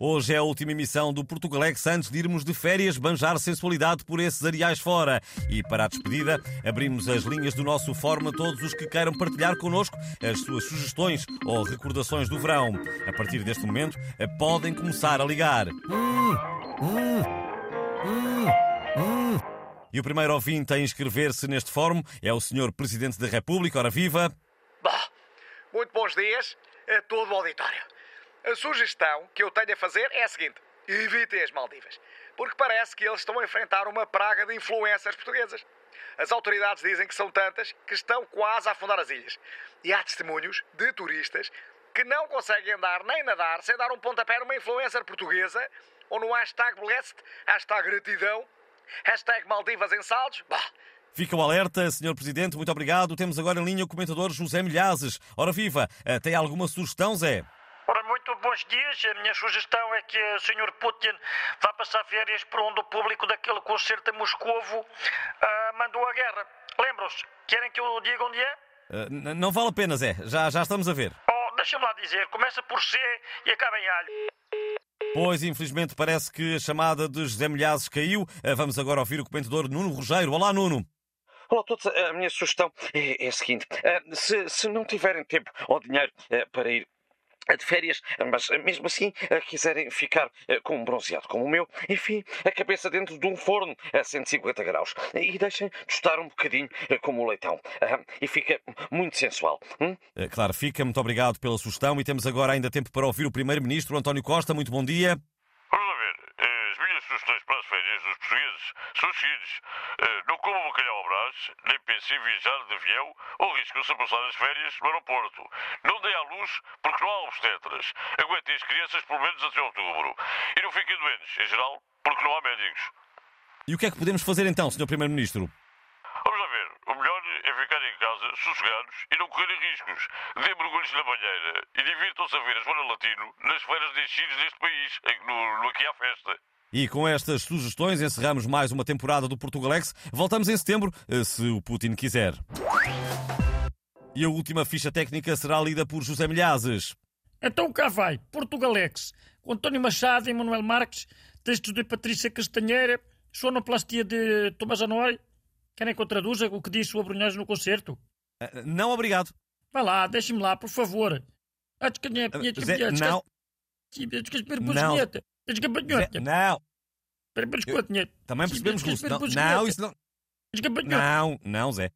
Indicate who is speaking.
Speaker 1: Hoje é a última emissão do Portugalex antes de irmos de férias banjar sensualidade por esses areais fora. E para a despedida, abrimos as linhas do nosso fórum a todos os que queiram partilhar connosco as suas sugestões ou recordações do verão. A partir deste momento, podem começar a ligar. E o primeiro ouvinte a inscrever-se neste fórum é o Sr. Presidente da República. Ora viva!
Speaker 2: Bom, muito bons dias a todo o auditório. A sugestão que eu tenho a fazer é a seguinte: evitem as Maldivas, porque parece que eles estão a enfrentar uma praga de influências portuguesas. As autoridades dizem que são tantas que estão quase a afundar as ilhas. E há testemunhos de turistas que não conseguem andar nem nadar sem dar um pontapé numa influencer portuguesa ou no hashtag blessed, hashtag gratidão, hashtag Maldivas em saldos. Bah,
Speaker 1: Fica o alerta, Sr. Presidente, muito obrigado. Temos agora em linha o comentador José Milhazes. Ora viva, eh, tem alguma sugestão, Zé?
Speaker 3: Muito bons dias. A minha sugestão é que o Sr. Putin vá passar férias por onde o público daquele concerto em Moscovo ah, mandou a guerra. Lembram-se? Querem que eu diga onde é?
Speaker 1: N- não vale a pena, Zé. Já, já estamos a ver.
Speaker 3: Oh, deixa-me lá dizer. Começa por C e acaba em alho.
Speaker 1: Pois, infelizmente, parece que a chamada de José Milhazes caiu. Eh, Vamos agora ouvir o comentador Nuno Rogeiro. Olá, Nuno.
Speaker 4: Olá a todos, a minha sugestão é, é a seguinte: se, se não tiverem tempo ou dinheiro para ir de férias, mas mesmo assim eh, quiserem ficar eh, com um bronzeado como o meu, enfim, a cabeça dentro de um forno a 150 graus e deixem tostar um bocadinho eh, como o leitão e fica muito sensual. hum?
Speaker 1: Claro, fica. Muito obrigado pela sugestão. E temos agora ainda tempo para ouvir o Primeiro-Ministro, António Costa. Muito bom dia.
Speaker 5: Vamos lá ver. As minhas sugestões para as férias dos portugueses são. Eh, Não comam bacalhau ao brás, nem pensem em viajar de avião ou riscam-se a passar as férias no aeroporto. Não deem à luz porque não há obstetras. Aguentem as crianças pelo menos até outubro. E não fiquem doentes, em geral, porque não há médicos.
Speaker 1: E o que é que podemos fazer então, Sr. Primeiro-Ministro?
Speaker 5: Vamos lá ver. O melhor é ficarem em casa, sossegados e não correrem riscos. Dêem mergulhos na banheira e divirtam-se a ver a Joana Latino nas feiras de enchidos deste país, em que no, no Aqui há Festa.
Speaker 1: E com estas sugestões encerramos mais uma temporada do Portugalex. Voltamos em setembro, eh, se o Putin quiser. E a última ficha técnica será lida por José Milhazes.
Speaker 3: Então cá vai. Portugalex. Com António Machado e Manuel Marques. Textos de Patrícia Castanheira. Sonoplastia de Tomás Anói. Querem que eu traduza o que disse o Abrunhães no concerto?
Speaker 1: Eh, Não, obrigado.
Speaker 3: Vá lá, deixe-me lá, por favor.
Speaker 1: Eh, Zé, não, Não. Não. Também percebemos que isso não, não, isso não. Não, não, Zé.